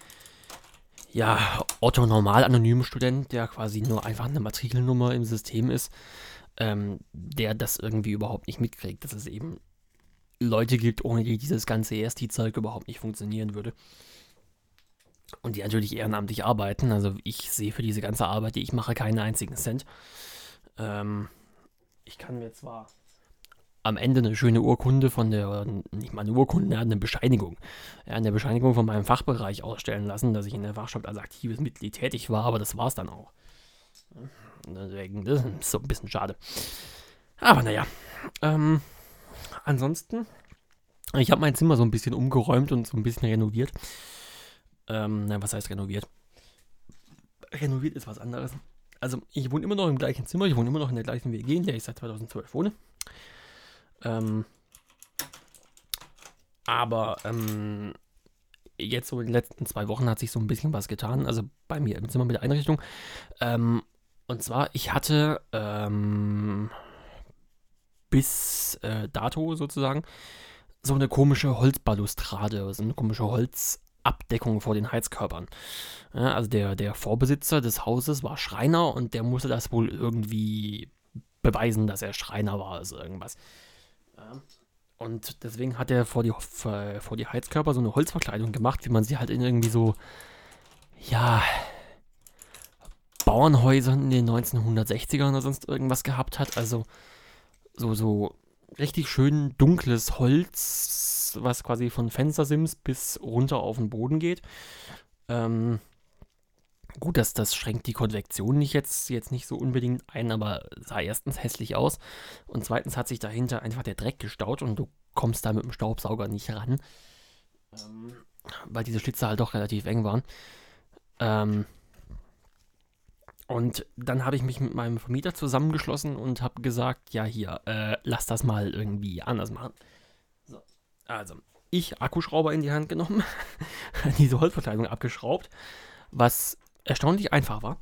ja, Otto normal anonymen Student, der quasi nur einfach eine Matrikelnummer im System ist, ähm, der das irgendwie überhaupt nicht mitkriegt, dass es eben Leute gibt, ohne die dieses ganze EST-Zeug überhaupt nicht funktionieren würde und die natürlich ehrenamtlich arbeiten. Also ich sehe für diese ganze Arbeit, die ich mache, keinen einzigen Cent. Ähm, ich kann mir zwar am Ende eine schöne Urkunde von der, nicht mal eine Urkunde, eine Bescheinigung, eine Bescheinigung von meinem Fachbereich ausstellen lassen, dass ich in der Fachschaft als aktives Mitglied tätig war, aber das war es dann auch. Deswegen, das ist so ein bisschen schade. Aber naja, ähm, ansonsten, ich habe mein Zimmer so ein bisschen umgeräumt und so ein bisschen renoviert. Ähm, was heißt renoviert? Renoviert ist was anderes. Also, ich wohne immer noch im gleichen Zimmer, ich wohne immer noch in der gleichen WG, in der ich seit 2012 wohne. Ähm, aber ähm, jetzt so in den letzten zwei Wochen hat sich so ein bisschen was getan. Also bei mir im Zimmer mit der Einrichtung. Ähm, und zwar, ich hatte ähm, bis äh, dato sozusagen so eine komische Holzbalustrade, so eine komische Holzabdeckung vor den Heizkörpern. Ja, also der, der Vorbesitzer des Hauses war Schreiner und der musste das wohl irgendwie beweisen, dass er Schreiner war, also irgendwas. Ja. Und deswegen hat er vor die, vor die Heizkörper so eine Holzverkleidung gemacht, wie man sie halt in irgendwie so, ja, Bauernhäusern in den 1960ern oder sonst irgendwas gehabt hat. Also so, so richtig schön dunkles Holz, was quasi von Fenstersims bis runter auf den Boden geht. Ähm, gut, das, das schränkt die Konvektion nicht jetzt, jetzt nicht so unbedingt ein, aber sah erstens hässlich aus und zweitens hat sich dahinter einfach der Dreck gestaut und du kommst da mit dem Staubsauger nicht ran, ähm, weil diese Schlitze halt doch relativ eng waren. Ähm, und dann habe ich mich mit meinem Vermieter zusammengeschlossen und habe gesagt, ja hier, äh, lass das mal irgendwie anders machen. So, also, ich Akkuschrauber in die Hand genommen, diese Holzverkleidung abgeschraubt, was erstaunlich einfach war.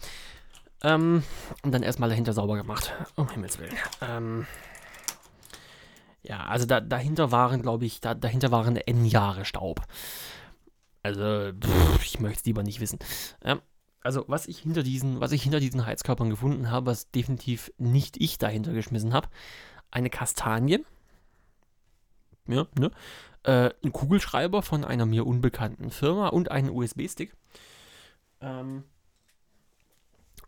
Ähm, und dann erstmal dahinter sauber gemacht, um Himmels Willen. Ähm, ja, also da, dahinter waren, glaube ich, da, dahinter waren N-Jahre Staub. Also, pff, ich möchte es lieber nicht wissen. Ähm, also was ich hinter diesen, was ich hinter diesen Heizkörpern gefunden habe, was definitiv nicht ich dahinter geschmissen habe, eine Kastanie, ja, ne, äh, ein Kugelschreiber von einer mir unbekannten Firma und einen USB-Stick. Ähm,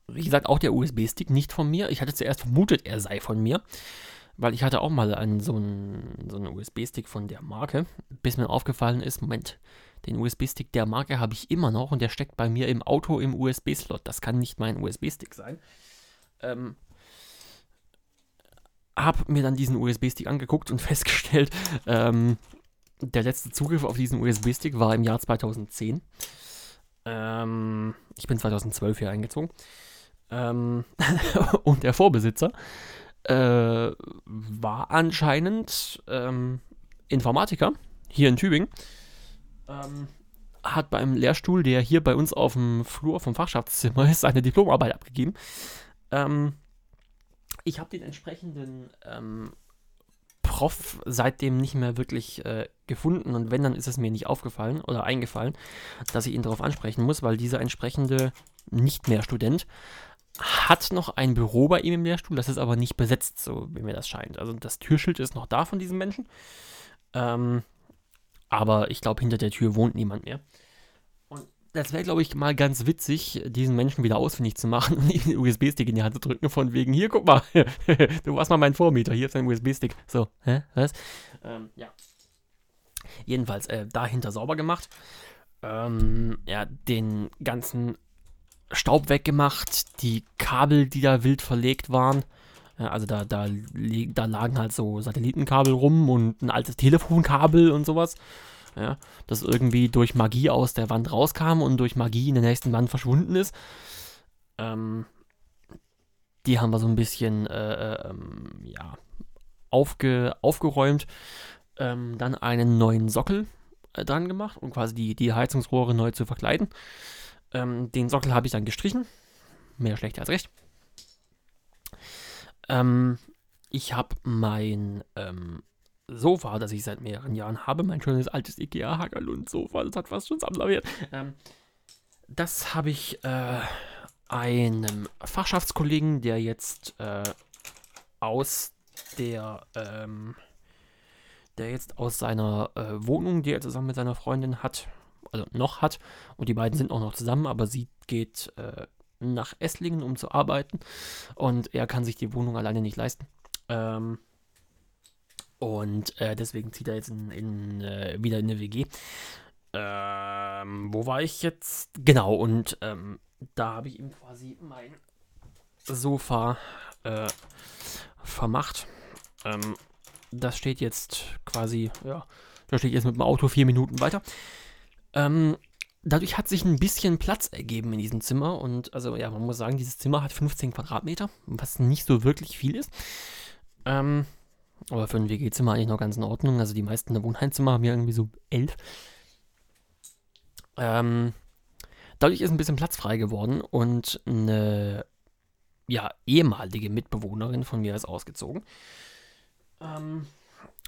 wie gesagt, auch der USB-Stick nicht von mir. Ich hatte zuerst vermutet, er sei von mir, weil ich hatte auch mal einen, so einen, so einen USB-Stick von der Marke, bis mir aufgefallen ist, Moment, den USB-Stick der Marke habe ich immer noch und der steckt bei mir im Auto im USB-Slot. Das kann nicht mein USB-Stick sein. Ähm, habe mir dann diesen USB-Stick angeguckt und festgestellt, ähm, der letzte Zugriff auf diesen USB-Stick war im Jahr 2010. Ähm, ich bin 2012 hier eingezogen. Ähm, und der Vorbesitzer äh, war anscheinend ähm, Informatiker hier in Tübingen ähm, hat beim Lehrstuhl, der hier bei uns auf dem Flur vom Fachschaftszimmer ist, seine Diplomarbeit abgegeben. Ähm, ich habe den entsprechenden ähm, Prof seitdem nicht mehr wirklich äh, gefunden und wenn, dann ist es mir nicht aufgefallen oder eingefallen, dass ich ihn darauf ansprechen muss, weil dieser entsprechende nicht mehr Student hat noch ein Büro bei ihm im Lehrstuhl, das ist aber nicht besetzt, so wie mir das scheint. Also das Türschild ist noch da von diesem Menschen. Ähm, aber ich glaube, hinter der Tür wohnt niemand mehr. Und das wäre, glaube ich, mal ganz witzig, diesen Menschen wieder ausfindig zu machen und ihm den USB-Stick in die Hand zu drücken, von wegen, hier, guck mal, du warst mal mein Vormieter, hier ist dein USB-Stick. So, hä, was? Ähm, ja. Jedenfalls, äh, dahinter sauber gemacht. Ähm, ja, den ganzen Staub weggemacht, die Kabel, die da wild verlegt waren. Also da, da, da lagen halt so Satellitenkabel rum und ein altes Telefonkabel und sowas. Ja, das irgendwie durch Magie aus der Wand rauskam und durch Magie in der nächsten Wand verschwunden ist. Ähm, die haben wir so ein bisschen, äh, äh ähm, ja, aufge, aufgeräumt. Ähm, dann einen neuen Sockel äh, dran gemacht, um quasi die, die Heizungsrohre neu zu verkleiden. Ähm, den Sockel habe ich dann gestrichen. Mehr schlecht als recht. Ähm, ich habe mein ähm, Sofa, das ich seit mehreren Jahren habe, mein schönes altes Ikea Hagerlund-Sofa, das hat fast schon Sammlerwert. Ähm, das habe ich äh, einem Fachschaftskollegen, der jetzt äh, aus der, ähm, der jetzt aus seiner äh, Wohnung, die er zusammen mit seiner Freundin hat, also noch hat, und die beiden sind auch noch zusammen, aber sie geht äh, nach Esslingen, um zu arbeiten. Und er kann sich die Wohnung alleine nicht leisten. Ähm, und äh, deswegen zieht er jetzt in, in, äh, wieder in eine WG. Ähm, wo war ich jetzt? Genau, und ähm, da habe ich ihm quasi mein Sofa äh, vermacht. Ähm, das steht jetzt quasi, ja, da steht jetzt mit dem Auto vier Minuten weiter. Ähm, dadurch hat sich ein bisschen Platz ergeben in diesem Zimmer und also ja, man muss sagen, dieses Zimmer hat 15 Quadratmeter, was nicht so wirklich viel ist. Ähm, aber für ein WG-Zimmer eigentlich noch ganz in Ordnung. Also die meisten der Wohnheimzimmer haben ja irgendwie so elf. Ähm, dadurch ist ein bisschen Platz frei geworden und eine ja, ehemalige Mitbewohnerin von mir ist ausgezogen. Ähm,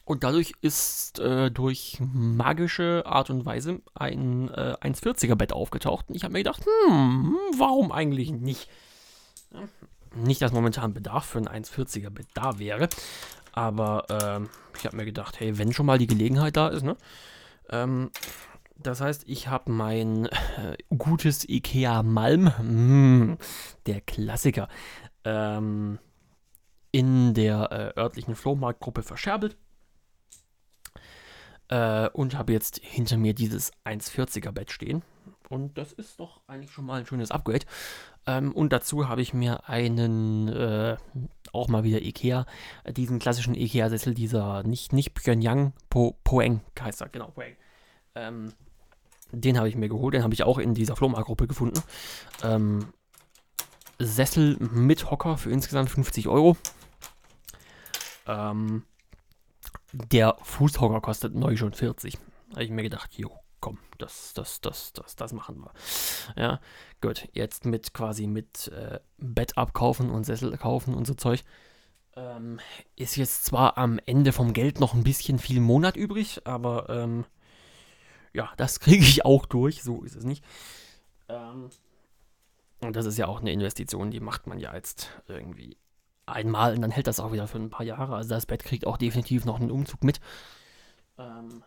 und dadurch ist äh, durch magische Art und Weise ein äh, 1,40er Bett aufgetaucht. Und ich habe mir gedacht, hm, warum eigentlich nicht? Nicht, dass momentan Bedarf für ein 1,40er Bett da wäre. Aber äh, ich habe mir gedacht, hey, wenn schon mal die Gelegenheit da ist, ne? Ähm, das heißt, ich habe mein äh, gutes IKEA Malm, mm, der Klassiker, ähm, in der äh, örtlichen Flohmarktgruppe verscherbelt. Äh, und habe jetzt hinter mir dieses 1,40er Bett stehen. Und das ist doch eigentlich schon mal ein schönes Upgrade. Ähm, und dazu habe ich mir einen, äh, auch mal wieder Ikea, äh, diesen klassischen Ikea-Sessel, dieser nicht, nicht Pyongyang, po, Poeng heißt er, genau, Poeng. Ähm, den habe ich mir geholt, den habe ich auch in dieser Flohmarktgruppe gefunden. Ähm, Sessel mit Hocker für insgesamt 50 Euro. Ähm, der Fußhocker kostet neu schon 40. Habe ich mir gedacht, jo, komm, das, das, das, das, das machen wir. Ja, gut, jetzt mit quasi mit äh, Bett abkaufen und Sessel kaufen und so Zeug. Ähm, ist jetzt zwar am Ende vom Geld noch ein bisschen viel Monat übrig, aber ähm, ja, das kriege ich auch durch, so ist es nicht. Ähm, und das ist ja auch eine Investition, die macht man ja jetzt irgendwie einmal und dann hält das auch wieder für ein paar Jahre. Also das Bett kriegt auch definitiv noch einen Umzug mit. Ähm,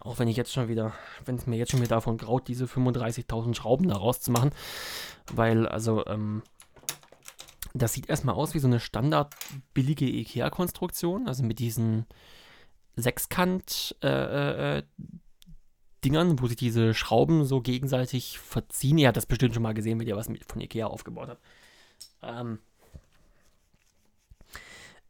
auch wenn ich jetzt schon wieder, wenn es mir jetzt schon wieder davon graut, diese 35.000 Schrauben da rauszumachen. Weil, also, ähm, das sieht erstmal aus wie so eine standard billige IKEA-Konstruktion. Also mit diesen Sechskant äh, äh, Dingern, wo sich diese Schrauben so gegenseitig verziehen. Ihr habt das bestimmt schon mal gesehen, wenn ihr was von Ikea aufgebaut habt. Ähm,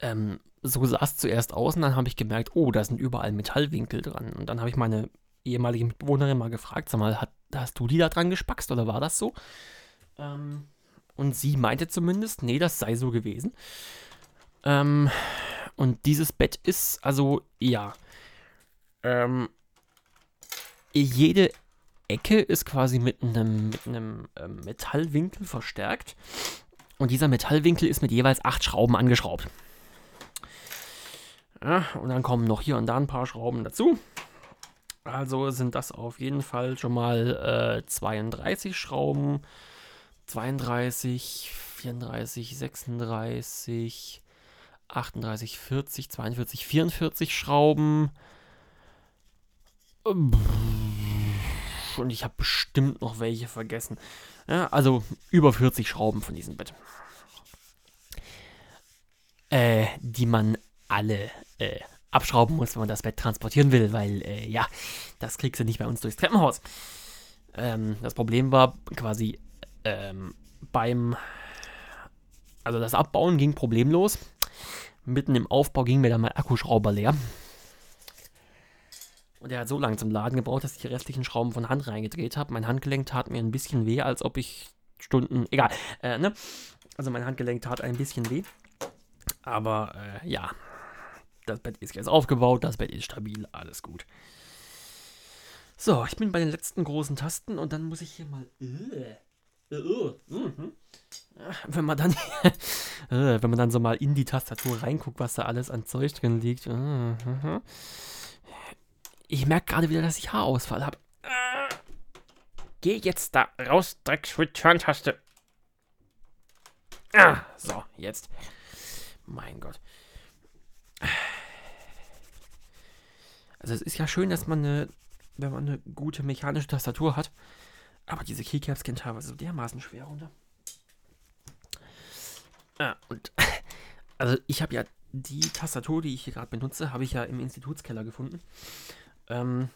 ähm, so sah es zuerst aus und dann habe ich gemerkt, oh, da sind überall Metallwinkel dran. Und dann habe ich meine ehemalige Mitbewohnerin mal gefragt, sag mal, hat, hast du die da dran gespackst oder war das so? Ähm, und sie meinte zumindest, nee, das sei so gewesen. Ähm, und dieses Bett ist, also, ja. Ähm, jede Ecke ist quasi mit einem, mit einem ähm, Metallwinkel verstärkt. Und dieser Metallwinkel ist mit jeweils acht Schrauben angeschraubt. Ja, und dann kommen noch hier und da ein paar Schrauben dazu. Also sind das auf jeden Fall schon mal äh, 32 Schrauben. 32, 34, 36, 38, 40, 42, 44 Schrauben. Und ich habe bestimmt noch welche vergessen. Ja, also über 40 Schrauben von diesem Bett. Äh, die man alle äh, abschrauben muss, wenn man das Bett transportieren will, weil, äh, ja, das kriegst du nicht bei uns durchs Treppenhaus. Ähm, das Problem war quasi ähm, beim, also das Abbauen ging problemlos. Mitten im Aufbau ging mir dann mein Akkuschrauber leer. Und er hat so lange zum Laden gebraucht, dass ich die restlichen Schrauben von Hand reingedreht habe. Mein Handgelenk tat mir ein bisschen weh, als ob ich Stunden, egal, äh, ne? Also mein Handgelenk tat ein bisschen weh. Aber äh, ja, das Bett ist jetzt aufgebaut, das Bett ist stabil, alles gut. So, ich bin bei den letzten großen Tasten und dann muss ich hier mal. Äh, äh, äh, mhm. wenn man dann, äh, wenn man dann so mal in die Tastatur reinguckt, was da alles an Zeug drin liegt. Äh, mhm. Ich merke gerade wieder, dass ich Haarausfall habe. Äh, geh jetzt da raus, Drecks-Return-Taste. Ah, so, jetzt. Mein Gott. Also es ist ja schön, dass man eine, wenn man eine gute mechanische Tastatur hat, aber diese Keycaps gehen teilweise so dermaßen schwer runter. Ah, und also ich habe ja die Tastatur, die ich hier gerade benutze, habe ich ja im Institutskeller gefunden. Ähm,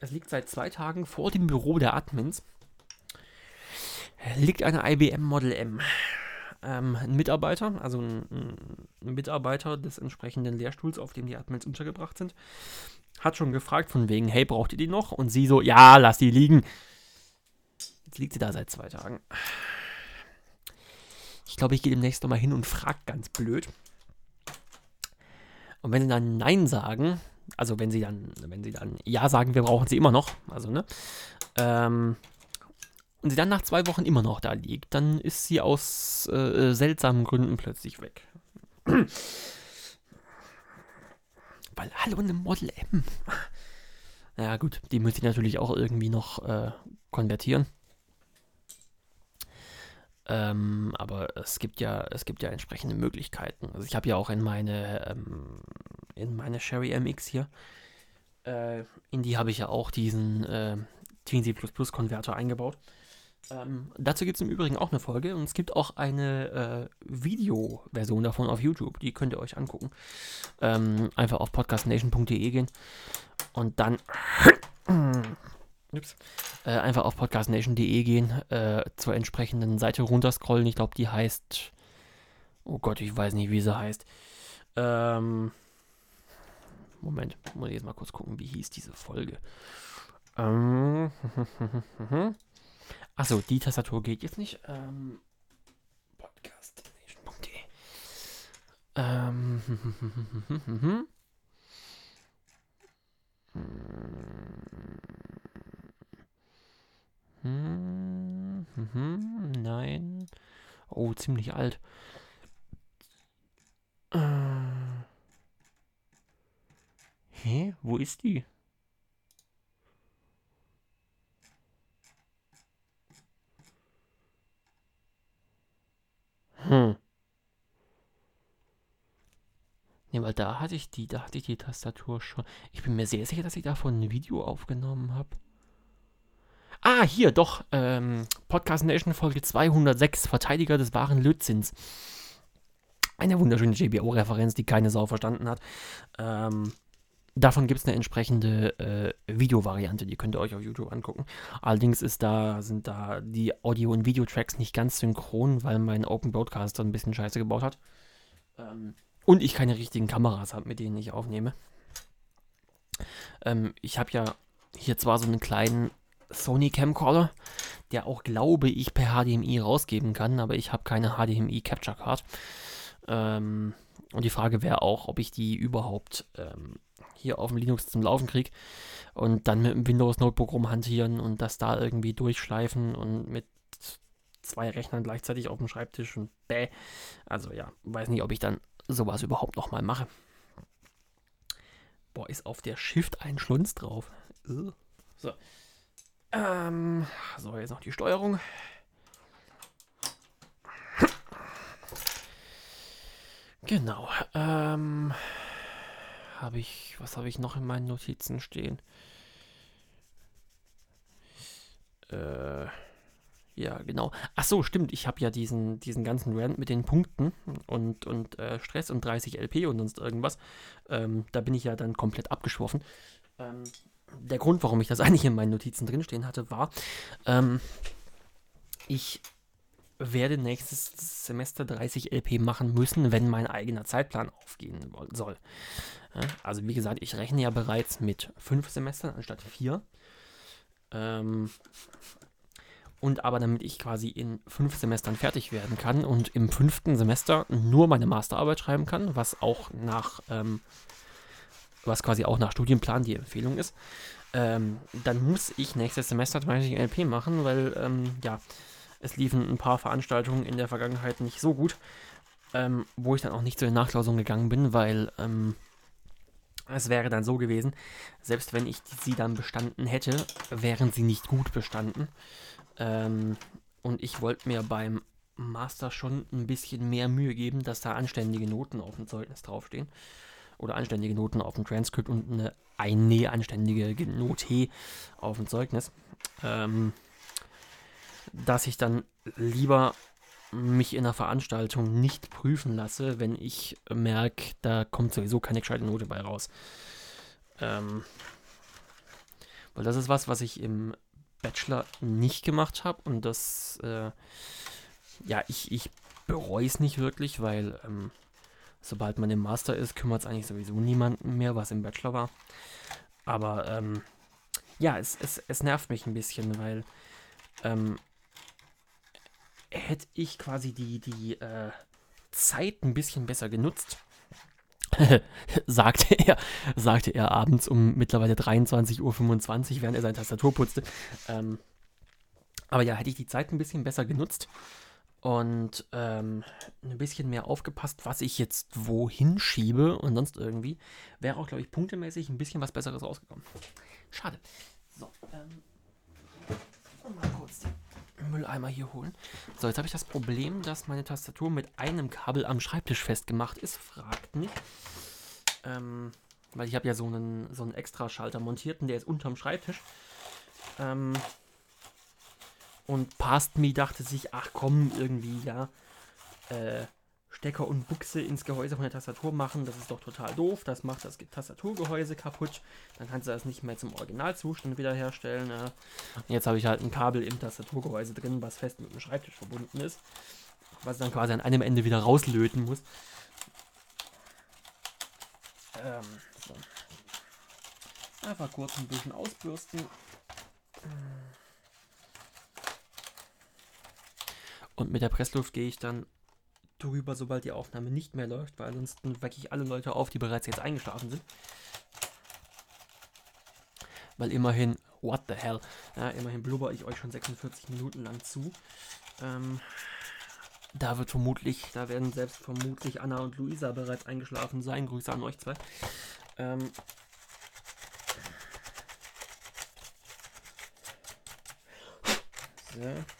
es liegt seit zwei Tagen vor dem Büro der Admins. Liegt eine IBM Model M. Ähm, ein Mitarbeiter, also ein, ein Mitarbeiter des entsprechenden Lehrstuhls, auf dem die Admins untergebracht sind, hat schon gefragt von wegen, hey, braucht ihr die noch? Und sie so, ja, lass die liegen. Jetzt liegt sie da seit zwei Tagen. Ich glaube, ich gehe demnächst nochmal hin und frage ganz blöd. Und wenn sie dann Nein sagen, also wenn sie dann, wenn sie dann Ja sagen, wir brauchen sie immer noch, also ne, ähm, und sie dann nach zwei Wochen immer noch da liegt, dann ist sie aus äh, seltsamen Gründen plötzlich weg. Weil, hallo, eine Model M. Ja gut, die muss ich natürlich auch irgendwie noch äh, konvertieren. Ähm, aber es gibt ja, es gibt ja entsprechende Möglichkeiten. Also ich habe ja auch in meine, ähm, in meine Sherry MX hier, äh, in die habe ich ja auch diesen äh, TNC Konverter eingebaut. Ähm, dazu gibt es im Übrigen auch eine Folge und es gibt auch eine äh, Videoversion davon auf YouTube. Die könnt ihr euch angucken. Ähm, einfach auf podcastnation.de gehen und dann. Äh, einfach auf podcastnation.de gehen, äh, zur entsprechenden Seite runterscrollen. Ich glaube, die heißt. Oh Gott, ich weiß nicht, wie sie heißt. Ähm, Moment, muss ich jetzt mal kurz gucken, wie hieß diese Folge. Ähm, Achso, die Tastatur geht jetzt nicht. Ähm, podcastnation.de ähm, Hm, hm, nein. Oh, ziemlich alt. Äh. Hä? Wo ist die? Hm. Ne, weil da hatte ich die, da hatte ich die Tastatur schon. Ich bin mir sehr sicher, dass ich davon ein Video aufgenommen habe. Ah, hier, doch. Ähm, Podcast Nation Folge 206, Verteidiger des wahren Lötzins. Eine wunderschöne JBO-Referenz, die keine Sau verstanden hat. Ähm, davon gibt es eine entsprechende äh, Videovariante, die könnt ihr euch auf YouTube angucken. Allerdings ist da, sind da die Audio- und Videotracks nicht ganz synchron, weil mein Open Broadcaster ein bisschen Scheiße gebaut hat. Ähm, und ich keine richtigen Kameras habe, mit denen ich aufnehme. Ähm, ich habe ja hier zwar so einen kleinen Sony Camcorder, der auch, glaube ich, per HDMI rausgeben kann, aber ich habe keine HDMI Capture Card. Ähm, und die Frage wäre auch, ob ich die überhaupt ähm, hier auf dem Linux zum Laufen kriege und dann mit dem Windows Notebook rumhantieren und das da irgendwie durchschleifen und mit zwei Rechnern gleichzeitig auf dem Schreibtisch und bäh. Also ja, weiß nicht, ob ich dann sowas überhaupt nochmal mache. Boah, ist auf der Shift ein Schlunz drauf. So. Ähm, so, jetzt noch die Steuerung. Genau. Ähm, habe ich, was habe ich noch in meinen Notizen stehen? Äh, ja, genau. Ach so, stimmt. Ich habe ja diesen, diesen ganzen Rant mit den Punkten und, und äh, Stress und 30 LP und sonst irgendwas. Ähm, da bin ich ja dann komplett abgeschworfen. Ähm, der Grund, warum ich das eigentlich in meinen Notizen drinstehen hatte, war, ähm, ich werde nächstes Semester 30 LP machen müssen, wenn mein eigener Zeitplan aufgehen soll. Also wie gesagt, ich rechne ja bereits mit fünf Semestern anstatt vier. Ähm, und aber damit ich quasi in fünf Semestern fertig werden kann und im fünften Semester nur meine Masterarbeit schreiben kann, was auch nach ähm, was quasi auch nach Studienplan die Empfehlung ist, ähm, dann muss ich nächstes Semester 30 LP machen, weil, ähm, ja, es liefen ein paar Veranstaltungen in der Vergangenheit nicht so gut, ähm, wo ich dann auch nicht zu den Nachklausungen gegangen bin, weil ähm, es wäre dann so gewesen, selbst wenn ich sie dann bestanden hätte, wären sie nicht gut bestanden. Ähm, und ich wollte mir beim Master schon ein bisschen mehr Mühe geben, dass da anständige Noten auf dem Zeugnis draufstehen oder anständige Noten auf dem Transkript und eine, eine anständige Note auf dem Zeugnis. Ähm, dass ich dann lieber mich in einer Veranstaltung nicht prüfen lasse, wenn ich merke, da kommt sowieso keine gescheite Note bei raus. Ähm, weil das ist was, was ich im Bachelor nicht gemacht habe und das, äh, ja, ich, ich bereue es nicht wirklich, weil ähm, sobald man im Master ist, kümmert es eigentlich sowieso niemanden mehr, was im Bachelor war. Aber ähm, ja, es, es, es nervt mich ein bisschen, weil ähm, hätte ich quasi die, die äh, Zeit ein bisschen besser genutzt, sagte er, sagte er abends um mittlerweile 23.25 Uhr, während er seine Tastatur putzte. Ähm, aber ja, hätte ich die Zeit ein bisschen besser genutzt und ähm, ein bisschen mehr aufgepasst, was ich jetzt wohin schiebe und sonst irgendwie, wäre auch, glaube ich, punktemäßig ein bisschen was Besseres rausgekommen. Schade. So, ähm, mal kurz den Mülleimer hier holen. So, jetzt habe ich das Problem, dass meine Tastatur mit einem Kabel am Schreibtisch festgemacht ist. Fragt nicht. Ähm, weil ich habe ja so einen, so einen Extra-Schalter montiert und der ist unterm Schreibtisch. Ähm, und Past Me dachte sich, ach komm, irgendwie, ja, äh, Stecker und Buchse ins Gehäuse von der Tastatur machen, das ist doch total doof, das macht das Tastaturgehäuse kaputt, dann kannst du das nicht mehr zum Originalzustand wiederherstellen. Ja. Und jetzt habe ich halt ein Kabel im Tastaturgehäuse drin, was fest mit dem Schreibtisch verbunden ist, was dann quasi an einem Ende wieder rauslöten muss. Ähm, so. Einfach kurz ein bisschen ausbürsten. Und mit der Pressluft gehe ich dann drüber, sobald die Aufnahme nicht mehr läuft, weil ansonsten wecke ich alle Leute auf, die bereits jetzt eingeschlafen sind. Weil immerhin, what the hell, ja, immerhin blubber ich euch schon 46 Minuten lang zu. Ähm, da wird vermutlich, da werden selbst vermutlich Anna und Luisa bereits eingeschlafen sein. Grüße an euch zwei. Ähm, so.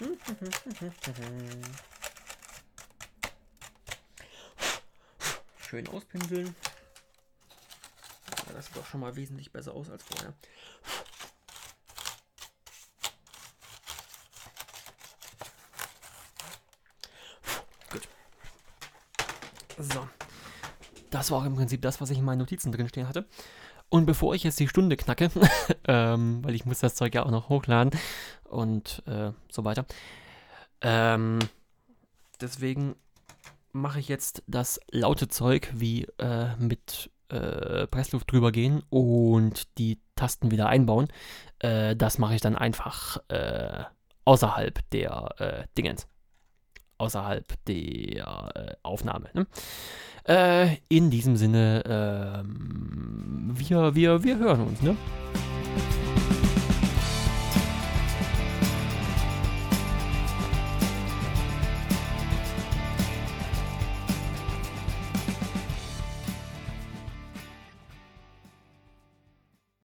Schön auspinseln. Das sieht doch schon mal wesentlich besser aus als vorher. Gut. So. Das war auch im Prinzip das, was ich in meinen Notizen drin stehen hatte. Und bevor ich jetzt die Stunde knacke, ähm, weil ich muss das Zeug ja auch noch hochladen und äh, so weiter. Ähm, deswegen mache ich jetzt das laute Zeug wie äh, mit äh, Pressluft drüber gehen und die Tasten wieder einbauen. Äh, das mache ich dann einfach äh, außerhalb der äh, Dingens. Außerhalb der äh, Aufnahme. Ne? Äh, in diesem Sinne, ähm, wir, wir, wir hören uns, ne?